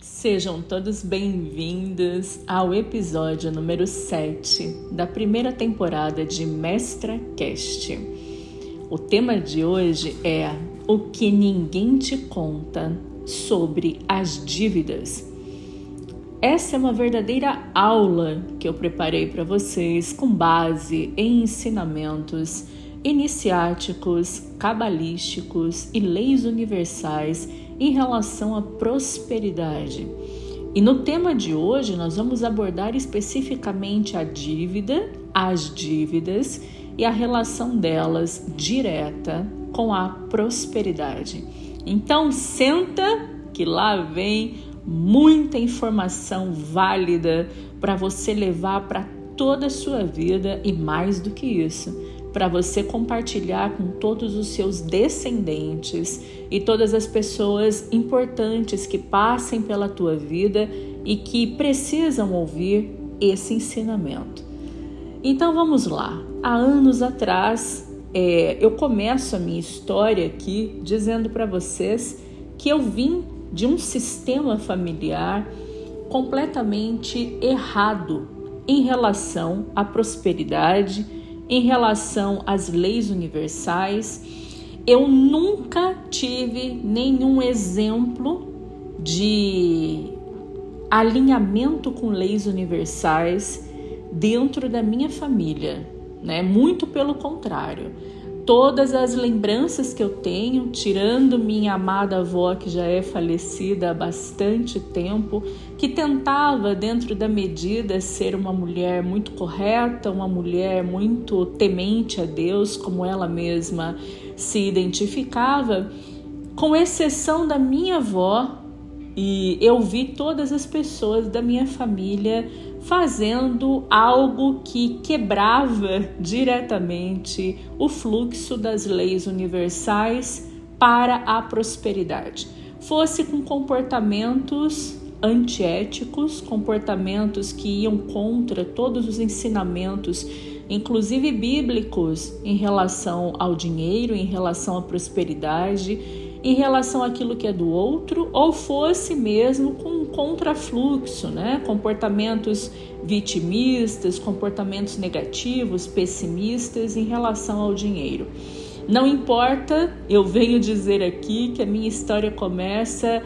Sejam todos bem-vindos ao episódio número 7 da primeira temporada de Mestra Cast. O tema de hoje é o que ninguém te conta sobre as dívidas. Essa é uma verdadeira aula que eu preparei para vocês com base em ensinamentos iniciáticos, cabalísticos e leis universais em relação à prosperidade. E no tema de hoje nós vamos abordar especificamente a dívida, as dívidas e a relação delas direta com a prosperidade. Então senta que lá vem muita informação válida para você levar para toda a sua vida e mais do que isso, para você compartilhar com todos os seus descendentes e todas as pessoas importantes que passem pela tua vida e que precisam ouvir esse ensinamento. Então vamos lá. Há anos atrás, é, eu começo a minha história aqui dizendo para vocês que eu vim de um sistema familiar completamente errado em relação à prosperidade em relação às leis universais, eu nunca tive nenhum exemplo de alinhamento com leis universais dentro da minha família, né? Muito pelo contrário todas as lembranças que eu tenho, tirando minha amada avó que já é falecida há bastante tempo, que tentava, dentro da medida, ser uma mulher muito correta, uma mulher muito temente a Deus, como ela mesma se identificava, com exceção da minha avó, e eu vi todas as pessoas da minha família fazendo algo que quebrava diretamente o fluxo das leis universais para a prosperidade. Fosse com comportamentos antiéticos, comportamentos que iam contra todos os ensinamentos, inclusive bíblicos, em relação ao dinheiro, em relação à prosperidade em relação àquilo que é do outro, ou fosse mesmo com contrafluxo, né? comportamentos vitimistas, comportamentos negativos, pessimistas em relação ao dinheiro. Não importa, eu venho dizer aqui que a minha história começa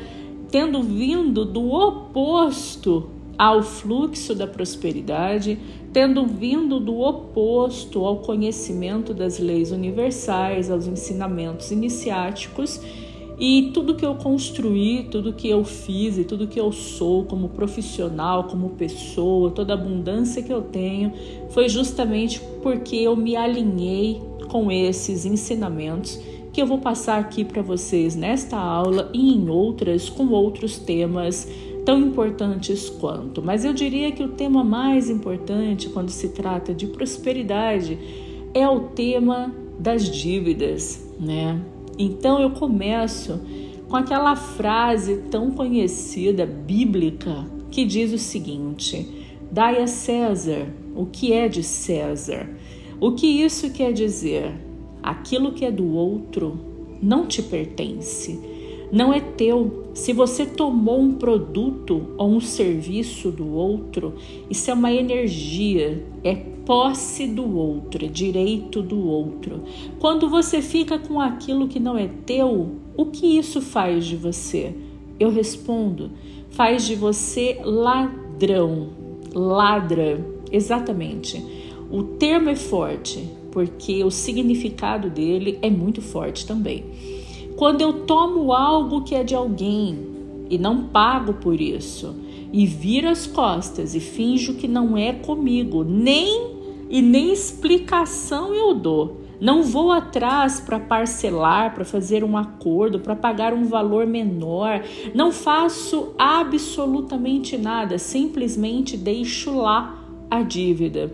tendo vindo do oposto ao fluxo da prosperidade, tendo vindo do oposto ao conhecimento das leis universais, aos ensinamentos iniciáticos e tudo que eu construí, tudo que eu fiz e tudo que eu sou como profissional, como pessoa, toda a abundância que eu tenho, foi justamente porque eu me alinhei com esses ensinamentos que eu vou passar aqui para vocês nesta aula e em outras com outros temas tão importantes quanto. Mas eu diria que o tema mais importante quando se trata de prosperidade é o tema das dívidas, né? Então eu começo com aquela frase tão conhecida bíblica que diz o seguinte: Dai a César o que é de César. O que isso quer dizer? Aquilo que é do outro não te pertence, não é teu. Se você tomou um produto ou um serviço do outro, isso é uma energia, é posse do outro, é direito do outro. Quando você fica com aquilo que não é teu, o que isso faz de você? Eu respondo: faz de você ladrão, ladra, exatamente. O termo é forte, porque o significado dele é muito forte também. Quando eu tomo algo que é de alguém e não pago por isso, e viro as costas e finjo que não é comigo, nem e nem explicação eu dou. Não vou atrás para parcelar, para fazer um acordo, para pagar um valor menor. Não faço absolutamente nada, simplesmente deixo lá a dívida.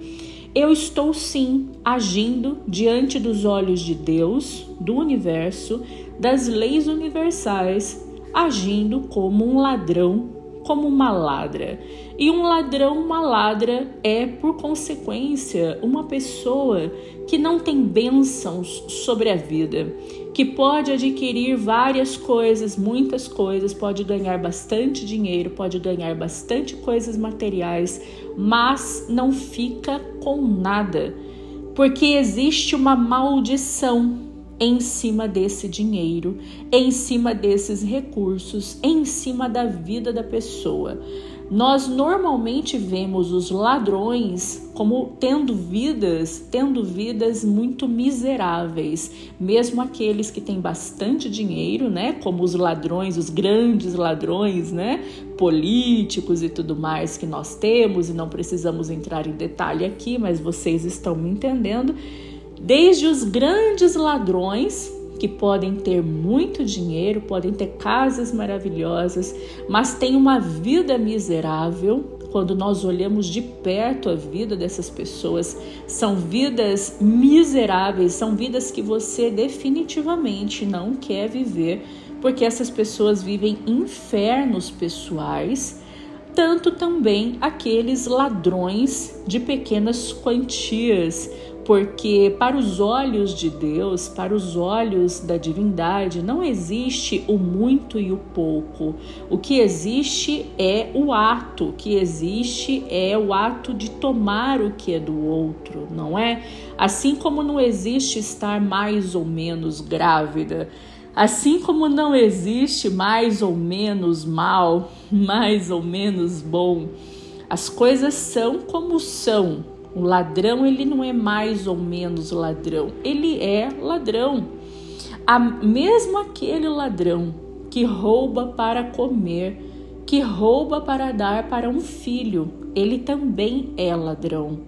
Eu estou sim agindo diante dos olhos de Deus, do universo, das leis universais, agindo como um ladrão como uma ladra. E um ladrão, uma ladra, é, por consequência, uma pessoa que não tem bênçãos sobre a vida, que pode adquirir várias coisas, muitas coisas, pode ganhar bastante dinheiro, pode ganhar bastante coisas materiais, mas não fica com nada, porque existe uma maldição em cima desse dinheiro, em cima desses recursos, em cima da vida da pessoa. Nós normalmente vemos os ladrões como tendo vidas, tendo vidas muito miseráveis, mesmo aqueles que têm bastante dinheiro, né, como os ladrões, os grandes ladrões, né, políticos e tudo mais que nós temos e não precisamos entrar em detalhe aqui, mas vocês estão me entendendo desde os grandes ladrões que podem ter muito dinheiro, podem ter casas maravilhosas, mas têm uma vida miserável. Quando nós olhamos de perto a vida dessas pessoas, são vidas miseráveis, são vidas que você definitivamente não quer viver, porque essas pessoas vivem infernos pessoais tanto também aqueles ladrões de pequenas quantias, porque para os olhos de Deus, para os olhos da divindade, não existe o muito e o pouco. O que existe é o ato, o que existe é o ato de tomar o que é do outro, não é? Assim como não existe estar mais ou menos grávida, assim como não existe mais ou menos mal, mais ou menos bom, as coisas são como são o ladrão, ele não é mais ou menos ladrão, ele é ladrão. A, mesmo aquele ladrão que rouba para comer, que rouba para dar para um filho, ele também é ladrão.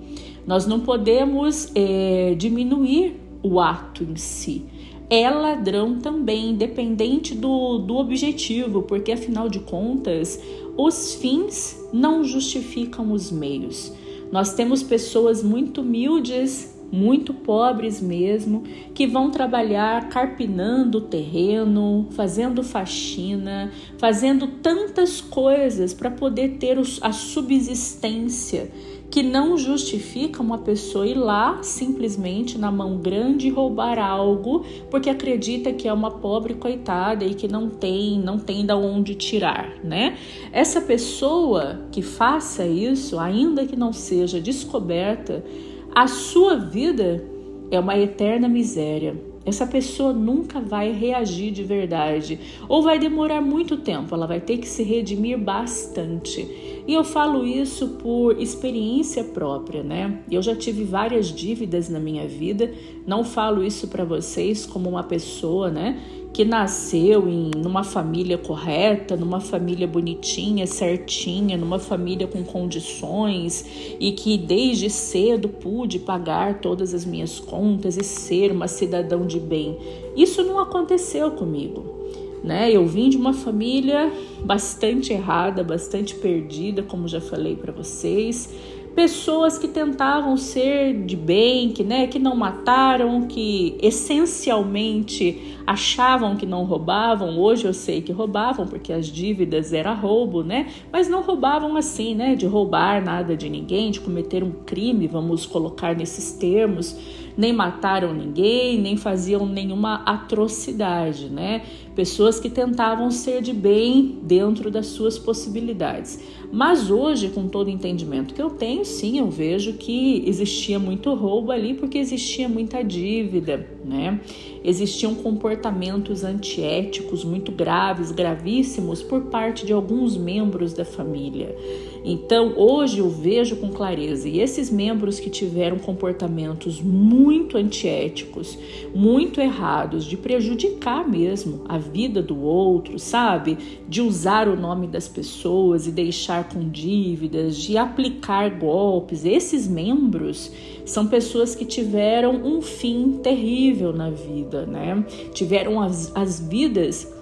Nós não podemos é, diminuir o ato em si. É ladrão também, independente do, do objetivo, porque afinal de contas, os fins não justificam os meios. Nós temos pessoas muito humildes, muito pobres mesmo, que vão trabalhar carpinando o terreno, fazendo faxina, fazendo tantas coisas para poder ter a subsistência que não justifica uma pessoa ir lá simplesmente na mão grande roubar algo porque acredita que é uma pobre coitada e que não tem, não tem da onde tirar, né? Essa pessoa que faça isso, ainda que não seja descoberta, a sua vida é uma eterna miséria essa pessoa nunca vai reagir de verdade ou vai demorar muito tempo, ela vai ter que se redimir bastante. E eu falo isso por experiência própria, né? Eu já tive várias dívidas na minha vida, não falo isso para vocês como uma pessoa, né, que nasceu em numa família correta, numa família bonitinha, certinha, numa família com condições e que desde cedo pude pagar todas as minhas contas e ser uma cidadão de bem. Isso não aconteceu comigo. Né? Eu vim de uma família bastante errada, bastante perdida, como já falei para vocês pessoas que tentavam ser de bem, que, né, que não mataram, que essencialmente achavam que não roubavam. Hoje eu sei que roubavam porque as dívidas era roubo, né? Mas não roubavam assim, né, de roubar nada de ninguém, de cometer um crime, vamos colocar nesses termos. Nem mataram ninguém, nem faziam nenhuma atrocidade, né? Pessoas que tentavam ser de bem dentro das suas possibilidades. Mas hoje, com todo o entendimento que eu tenho, sim, eu vejo que existia muito roubo ali porque existia muita dívida, né? Existiam comportamentos antiéticos muito graves, gravíssimos por parte de alguns membros da família. Então, hoje eu vejo com clareza, e esses membros que tiveram comportamentos muito antiéticos, muito errados, de prejudicar mesmo a vida do outro, sabe? De usar o nome das pessoas e deixar com dívidas, de aplicar golpes, esses membros são pessoas que tiveram um fim terrível na vida, né? Tiveram as, as vidas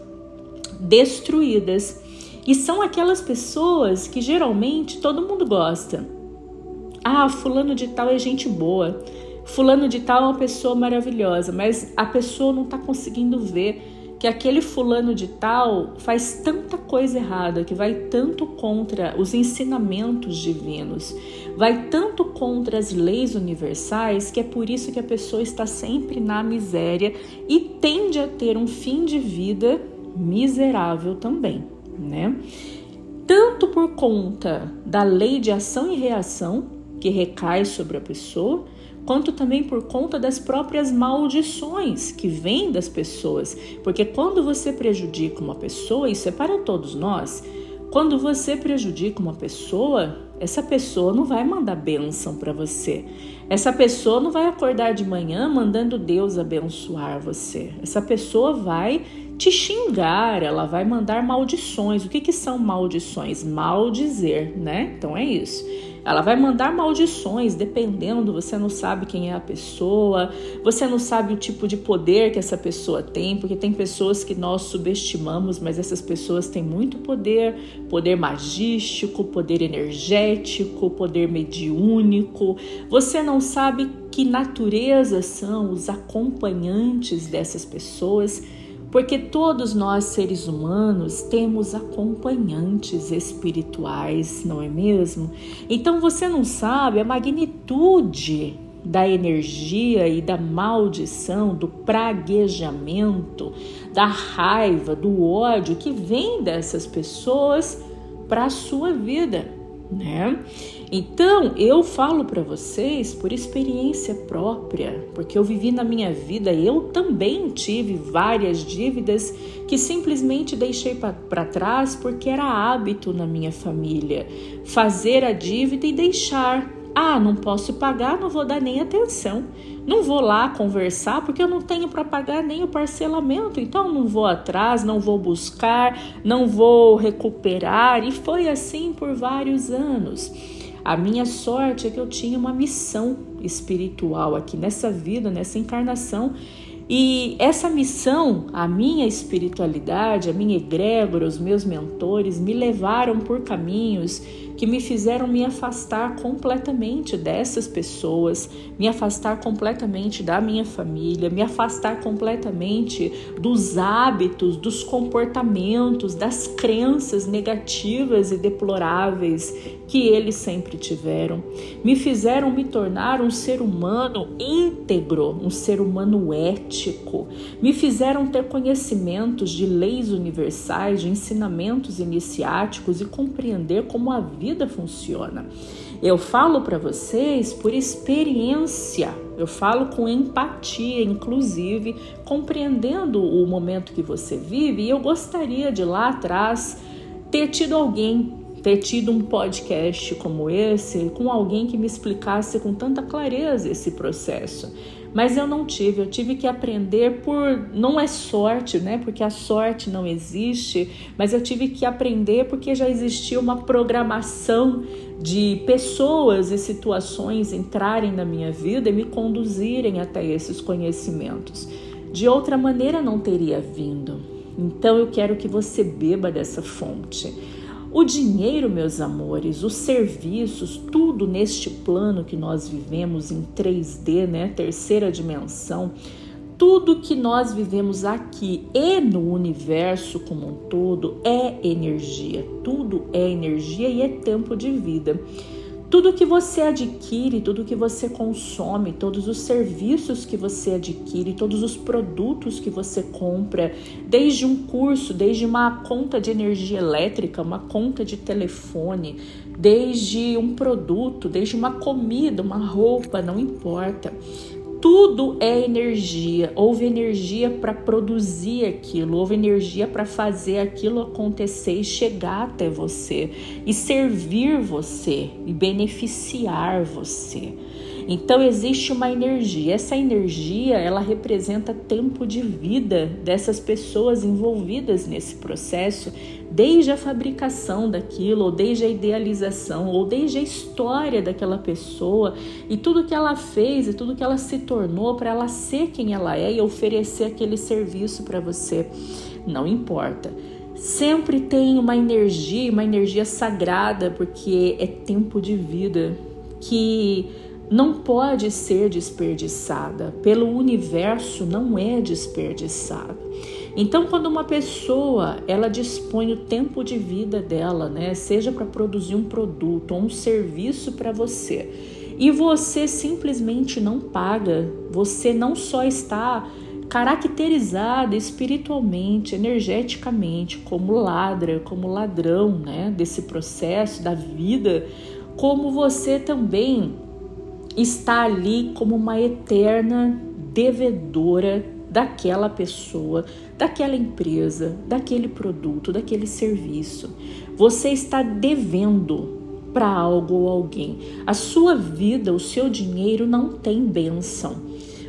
destruídas e são aquelas pessoas que geralmente todo mundo gosta. Ah, fulano de tal é gente boa. Fulano de tal é uma pessoa maravilhosa, mas a pessoa não está conseguindo ver que aquele fulano de tal faz tanta coisa errada, que vai tanto contra os ensinamentos divinos, vai tanto contra as leis universais, que é por isso que a pessoa está sempre na miséria e tende a ter um fim de vida miserável também, né? Tanto por conta da lei de ação e reação que recai sobre a pessoa, quanto também por conta das próprias maldições que vêm das pessoas. Porque quando você prejudica uma pessoa, isso é para todos nós, quando você prejudica uma pessoa, essa pessoa não vai mandar bênção para você. Essa pessoa não vai acordar de manhã mandando Deus abençoar você. Essa pessoa vai te xingar, ela vai mandar maldições. O que, que são maldições? Maldizer, né? Então é isso. Ela vai mandar maldições, dependendo, você não sabe quem é a pessoa, você não sabe o tipo de poder que essa pessoa tem, porque tem pessoas que nós subestimamos, mas essas pessoas têm muito poder, poder magístico, poder energético, poder mediúnico. Você não sabe que natureza são os acompanhantes dessas pessoas porque todos nós seres humanos temos acompanhantes espirituais, não é mesmo? Então você não sabe a magnitude da energia e da maldição, do praguejamento, da raiva, do ódio que vem dessas pessoas para a sua vida né? Então, eu falo para vocês por experiência própria, porque eu vivi na minha vida, eu também tive várias dívidas que simplesmente deixei para trás porque era hábito na minha família fazer a dívida e deixar. Ah, não posso pagar, não vou dar nem atenção. Não vou lá conversar porque eu não tenho para pagar nem o parcelamento, então não vou atrás, não vou buscar, não vou recuperar. E foi assim por vários anos. A minha sorte é que eu tinha uma missão espiritual aqui nessa vida, nessa encarnação. E essa missão, a minha espiritualidade, a minha egrégora, os meus mentores me levaram por caminhos que me fizeram me afastar completamente dessas pessoas, me afastar completamente da minha família, me afastar completamente dos hábitos, dos comportamentos, das crenças negativas e deploráveis que eles sempre tiveram. Me fizeram me tornar um ser humano íntegro, um ser humano ético. Me fizeram ter conhecimentos de leis universais, de ensinamentos iniciáticos e compreender como a vida funciona. Eu falo para vocês por experiência, eu falo com empatia, inclusive, compreendendo o momento que você vive, e eu gostaria de lá atrás ter tido alguém ter tido um podcast como esse com alguém que me explicasse com tanta clareza esse processo mas eu não tive, eu tive que aprender por não é sorte, né? Porque a sorte não existe, mas eu tive que aprender porque já existia uma programação de pessoas e situações entrarem na minha vida e me conduzirem até esses conhecimentos. De outra maneira não teria vindo. Então eu quero que você beba dessa fonte. O dinheiro, meus amores, os serviços, tudo neste plano que nós vivemos em 3D, né, terceira dimensão, tudo que nós vivemos aqui e no universo como um todo é energia. Tudo é energia e é tempo de vida. Tudo que você adquire, tudo que você consome, todos os serviços que você adquire, todos os produtos que você compra, desde um curso, desde uma conta de energia elétrica, uma conta de telefone, desde um produto, desde uma comida, uma roupa, não importa. Tudo é energia. Houve energia para produzir aquilo, houve energia para fazer aquilo acontecer e chegar até você e servir você e beneficiar você. Então existe uma energia. Essa energia, ela representa tempo de vida dessas pessoas envolvidas nesse processo, desde a fabricação daquilo, ou desde a idealização, ou desde a história daquela pessoa e tudo que ela fez e tudo que ela se tornou para ela ser quem ela é e oferecer aquele serviço para você. Não importa sempre tem uma energia, uma energia sagrada, porque é tempo de vida que não pode ser desperdiçada, pelo universo não é desperdiçada. Então, quando uma pessoa ela dispõe o tempo de vida dela, né, seja para produzir um produto ou um serviço para você, e você simplesmente não paga, você não só está caracterizada espiritualmente, energeticamente, como ladra, como ladrão, né, desse processo da vida, como você também está ali como uma eterna devedora daquela pessoa, daquela empresa, daquele produto, daquele serviço. Você está devendo para algo ou alguém. A sua vida, o seu dinheiro não tem bênção.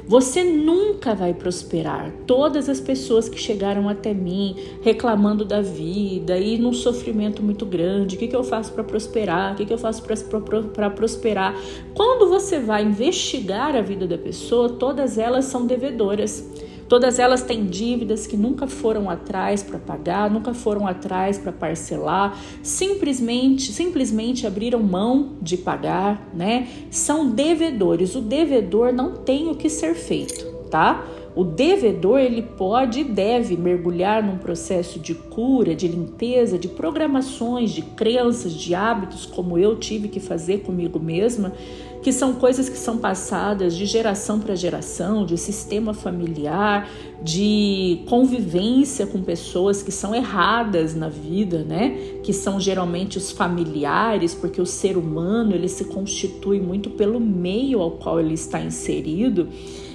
Você nunca vai prosperar. Todas as pessoas que chegaram até mim reclamando da vida e num sofrimento muito grande, o que, que eu faço para prosperar? O que, que eu faço para prosperar? Quando você vai investigar a vida da pessoa, todas elas são devedoras. Todas elas têm dívidas que nunca foram atrás para pagar, nunca foram atrás para parcelar, simplesmente, simplesmente abriram mão de pagar, né? São devedores. O devedor não tem o que ser feito, tá? O devedor ele pode e deve mergulhar num processo de cura, de limpeza, de programações, de crenças, de hábitos, como eu tive que fazer comigo mesma, que são coisas que são passadas de geração para geração, de sistema familiar, de convivência com pessoas que são erradas na vida, né? Que são geralmente os familiares, porque o ser humano ele se constitui muito pelo meio ao qual ele está inserido.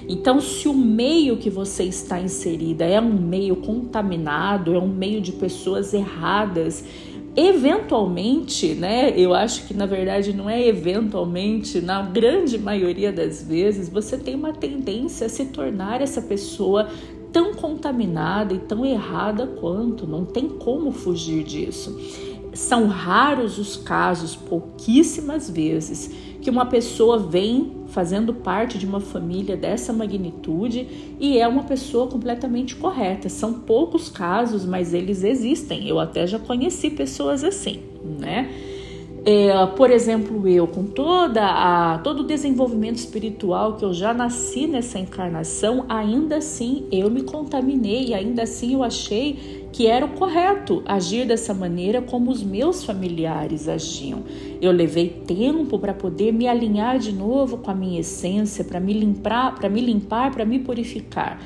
Então, se o meio que você está inserida é um meio contaminado, é um meio de pessoas erradas, eventualmente, né? Eu acho que na verdade não é eventualmente, na grande maioria das vezes, você tem uma tendência a se tornar essa pessoa tão contaminada e tão errada quanto, não tem como fugir disso. São raros os casos, pouquíssimas vezes, que uma pessoa vem fazendo parte de uma família dessa magnitude e é uma pessoa completamente correta. São poucos casos, mas eles existem. Eu até já conheci pessoas assim, né? É, por exemplo, eu com toda a todo o desenvolvimento espiritual que eu já nasci nessa encarnação, ainda assim eu me contaminei, ainda assim eu achei que era o correto agir dessa maneira como os meus familiares agiam. Eu levei tempo para poder me alinhar de novo com a minha essência, para me limpar, para me limpar, para me purificar.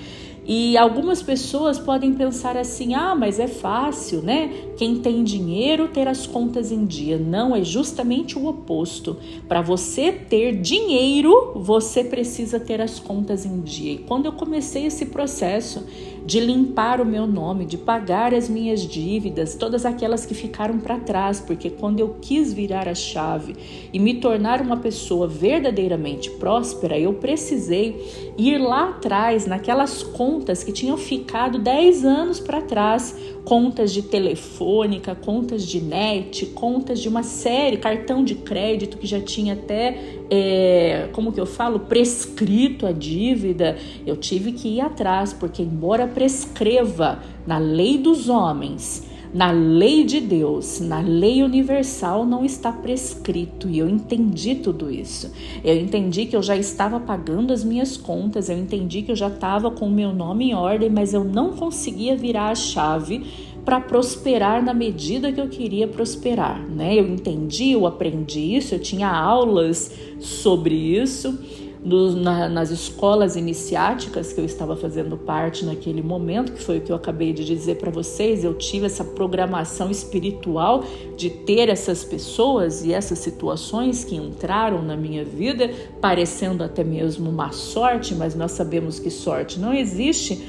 E algumas pessoas podem pensar assim: ah, mas é fácil, né? Quem tem dinheiro ter as contas em dia. Não, é justamente o oposto. Para você ter dinheiro, você precisa ter as contas em dia. E quando eu comecei esse processo de limpar o meu nome, de pagar as minhas dívidas, todas aquelas que ficaram para trás, porque quando eu quis virar a chave e me tornar uma pessoa verdadeiramente próspera, eu precisei ir lá atrás, naquelas contas que tinham ficado 10 anos para trás contas de telefônica, contas de net, contas de uma série, cartão de crédito que já tinha até, é, como que eu falo, prescrito a dívida. Eu tive que ir atrás, porque embora prescreva na lei dos homens, na lei de Deus, na lei universal, não está prescrito. E eu entendi tudo isso. Eu entendi que eu já estava pagando as minhas contas, eu entendi que eu já estava com o meu nome em ordem, mas eu não conseguia virar a chave para prosperar na medida que eu queria prosperar, né? Eu entendi, eu aprendi isso, eu tinha aulas sobre isso no, na, nas escolas iniciáticas que eu estava fazendo parte naquele momento, que foi o que eu acabei de dizer para vocês, eu tive essa programação espiritual de ter essas pessoas e essas situações que entraram na minha vida, parecendo até mesmo uma sorte, mas nós sabemos que sorte não existe.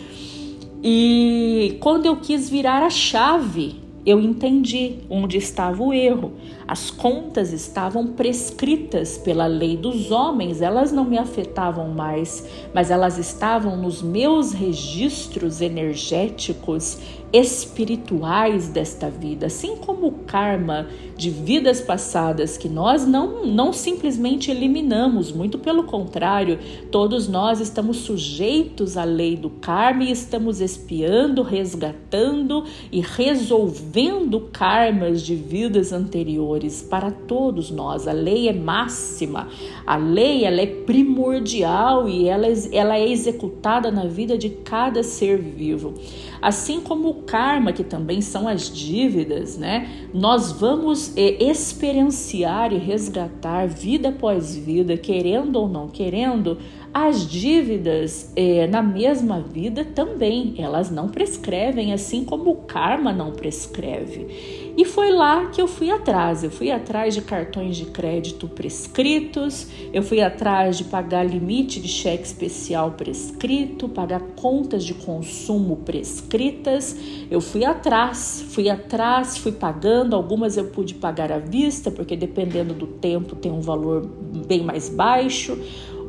E quando eu quis virar a chave eu entendi onde estava o erro. As contas estavam prescritas pela lei dos homens, elas não me afetavam mais, mas elas estavam nos meus registros energéticos espirituais desta vida, assim como o karma de vidas passadas que nós não, não simplesmente eliminamos, muito pelo contrário, todos nós estamos sujeitos à lei do karma e estamos espiando, resgatando e resolvendo karmas de vidas anteriores para todos nós. A lei é máxima, a lei ela é primordial e ela, ela é executada na vida de cada ser vivo. Assim como o karma, que também são as dívidas, né? Nós vamos é, experienciar e resgatar vida após vida, querendo ou não querendo, as dívidas é, na mesma vida também, elas não prescrevem, assim como o karma não prescreve. E foi lá que eu fui atrás. Eu fui atrás de cartões de crédito prescritos, eu fui atrás de pagar limite de cheque especial prescrito, pagar contas de consumo prescritas. Eu fui atrás, fui atrás, fui pagando. Algumas eu pude pagar à vista, porque dependendo do tempo tem um valor bem mais baixo.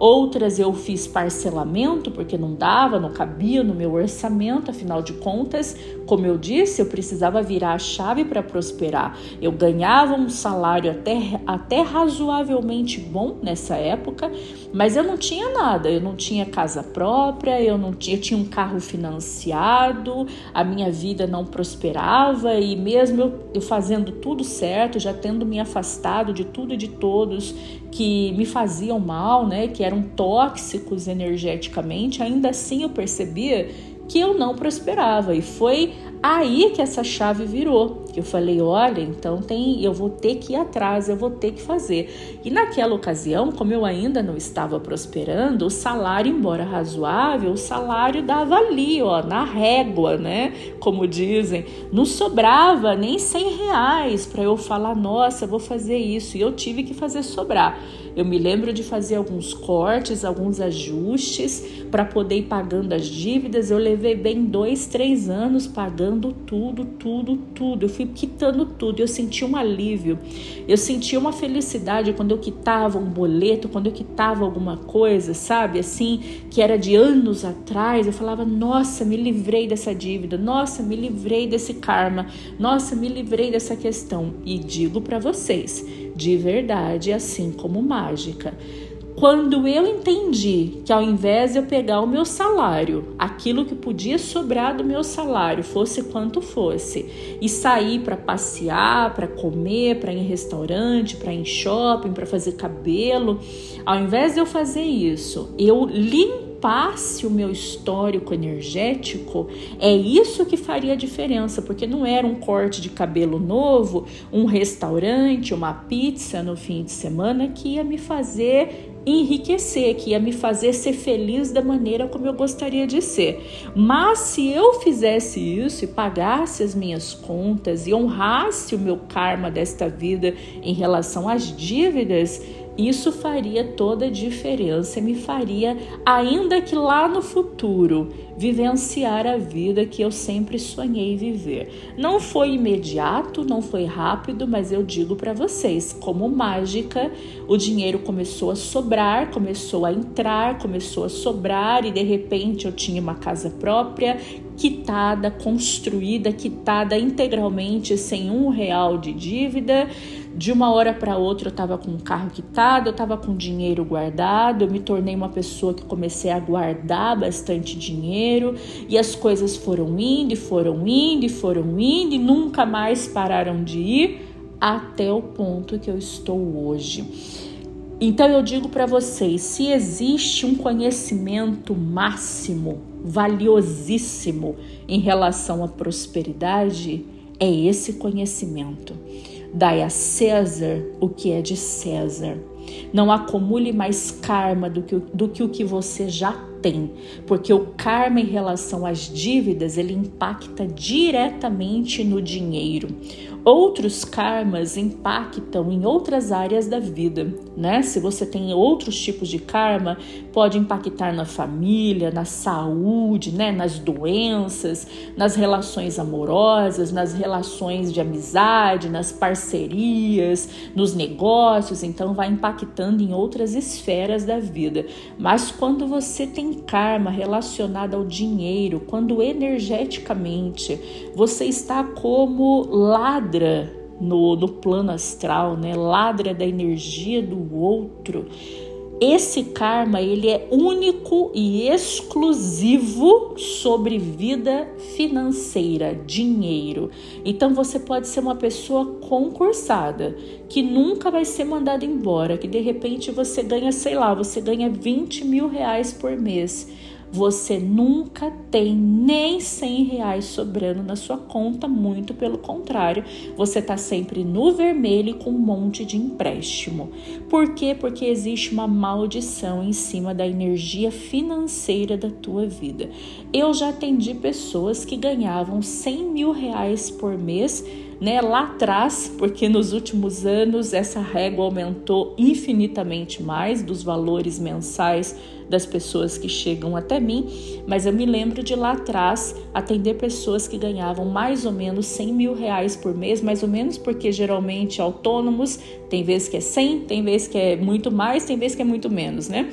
Outras eu fiz parcelamento porque não dava, não cabia no meu orçamento, afinal de contas, como eu disse, eu precisava virar a chave para prosperar. Eu ganhava um salário até, até razoavelmente bom nessa época, mas eu não tinha nada, eu não tinha casa própria, eu não tinha, eu tinha um carro financiado, a minha vida não prosperava e mesmo eu, fazendo tudo certo, já tendo me afastado de tudo e de todos que me faziam mal, né, que eram tóxicos energeticamente, ainda assim eu percebia que eu não prosperava e foi aí que essa chave virou. Eu falei, olha, então tem, eu vou ter que ir atrás, eu vou ter que fazer. E naquela ocasião, como eu ainda não estava prosperando, o salário, embora razoável, o salário dava ali, ó, na régua, né? Como dizem, não sobrava nem 100 reais para eu falar, nossa, vou fazer isso. E eu tive que fazer sobrar. Eu me lembro de fazer alguns cortes, alguns ajustes para poder ir pagando as dívidas. Eu levei bem dois, três anos pagando tudo, tudo, tudo. Eu fui quitando tudo. Eu senti um alívio. Eu senti uma felicidade quando eu quitava um boleto, quando eu quitava alguma coisa, sabe? Assim, que era de anos atrás. Eu falava: Nossa, me livrei dessa dívida. Nossa, me livrei desse karma. Nossa, me livrei dessa questão. E digo para vocês de verdade, assim como mágica. Quando eu entendi que ao invés de eu pegar o meu salário, aquilo que podia sobrar do meu salário, fosse quanto fosse, e sair para passear, para comer, para ir em restaurante, para ir em shopping, para fazer cabelo, ao invés de eu fazer isso, eu limpasse o meu histórico energético, é isso que faria a diferença, porque não era um corte de cabelo novo, um restaurante, uma pizza no fim de semana que ia me fazer enriquecer, que ia me fazer ser feliz da maneira como eu gostaria de ser. Mas se eu fizesse isso e pagasse as minhas contas e honrasse o meu karma desta vida em relação às dívidas, isso faria toda a diferença, me faria, ainda que lá no futuro, vivenciar a vida que eu sempre sonhei viver. Não foi imediato, não foi rápido, mas eu digo para vocês, como mágica, o dinheiro começou a sobrar, começou a entrar, começou a sobrar e de repente eu tinha uma casa própria, quitada, construída, quitada integralmente, sem um real de dívida de uma hora para outra eu estava com o carro quitado, eu estava com dinheiro guardado, eu me tornei uma pessoa que comecei a guardar bastante dinheiro e as coisas foram indo e foram indo e foram indo e nunca mais pararam de ir até o ponto que eu estou hoje. Então eu digo para vocês, se existe um conhecimento máximo, valiosíssimo em relação à prosperidade, é esse conhecimento. Dai a César o que é de César. Não acumule mais karma do que, do que o que você já tem, porque o karma em relação às dívidas ele impacta diretamente no dinheiro. Outros karmas impactam em outras áreas da vida, né? Se você tem outros tipos de karma, pode impactar na família, na saúde, né? Nas doenças, nas relações amorosas, nas relações de amizade, nas parcerias, nos negócios. Então, vai impactando em outras esferas da vida. Mas quando você tem karma relacionado ao dinheiro, quando energeticamente você está como lado ladra no, no plano astral, né? Ladra da energia do outro. Esse karma ele é único e exclusivo sobre vida financeira, dinheiro. Então você pode ser uma pessoa concursada que nunca vai ser mandada embora, que de repente você ganha, sei lá, você ganha 20 mil reais por mês você nunca tem nem 100 reais sobrando na sua conta, muito pelo contrário, você está sempre no vermelho com um monte de empréstimo. Por quê? Porque existe uma maldição em cima da energia financeira da tua vida. Eu já atendi pessoas que ganhavam 100 mil reais por mês né, lá atrás, porque nos últimos anos essa régua aumentou infinitamente mais dos valores mensais das pessoas que chegam até mim, mas eu me lembro de lá atrás atender pessoas que ganhavam mais ou menos 100 mil reais por mês, mais ou menos porque geralmente autônomos tem vezes que é 100, tem vezes que é muito mais, tem vezes que é muito menos, né?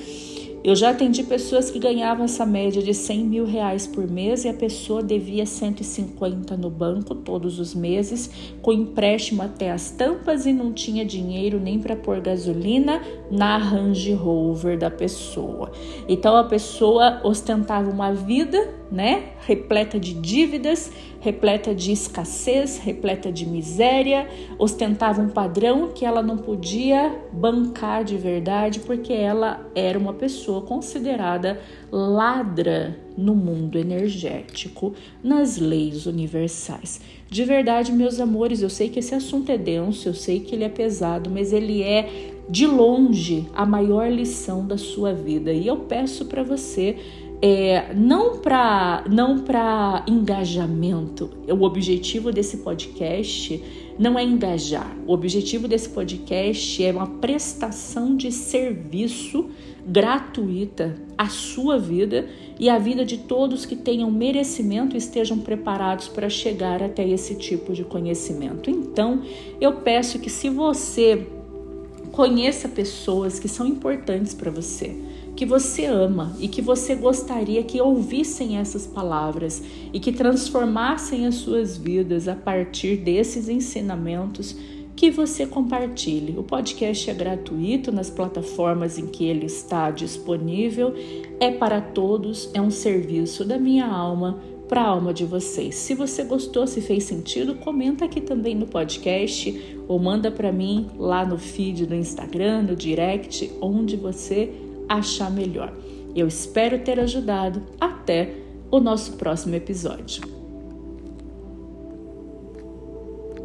Eu já atendi pessoas que ganhavam essa média de 100 mil reais por mês e a pessoa devia 150 no banco todos os meses, com empréstimo até as tampas e não tinha dinheiro nem para pôr gasolina na Range Rover da pessoa. Então a pessoa ostentava uma vida, né, repleta de dívidas, repleta de escassez, repleta de miséria, ostentava um padrão que ela não podia bancar de verdade porque ela era uma pessoa considerada ladra no mundo energético, nas leis universais. De verdade, meus amores, eu sei que esse assunto é denso, eu sei que ele é pesado, mas ele é de longe a maior lição da sua vida. E eu peço para você é, não para não para engajamento. O objetivo desse podcast não é engajar. O objetivo desse podcast é uma prestação de serviço gratuita à sua vida e à vida de todos que tenham merecimento e estejam preparados para chegar até esse tipo de conhecimento. Então, eu peço que se você conheça pessoas que são importantes para você, que você ama e que você gostaria que ouvissem essas palavras e que transformassem as suas vidas a partir desses ensinamentos que você compartilhe. O podcast é gratuito nas plataformas em que ele está disponível, é para todos, é um serviço da minha alma para a alma de vocês. Se você gostou, se fez sentido, comenta aqui também no podcast ou manda para mim lá no feed do Instagram, no direct, onde você achar melhor. Eu espero ter ajudado. Até o nosso próximo episódio.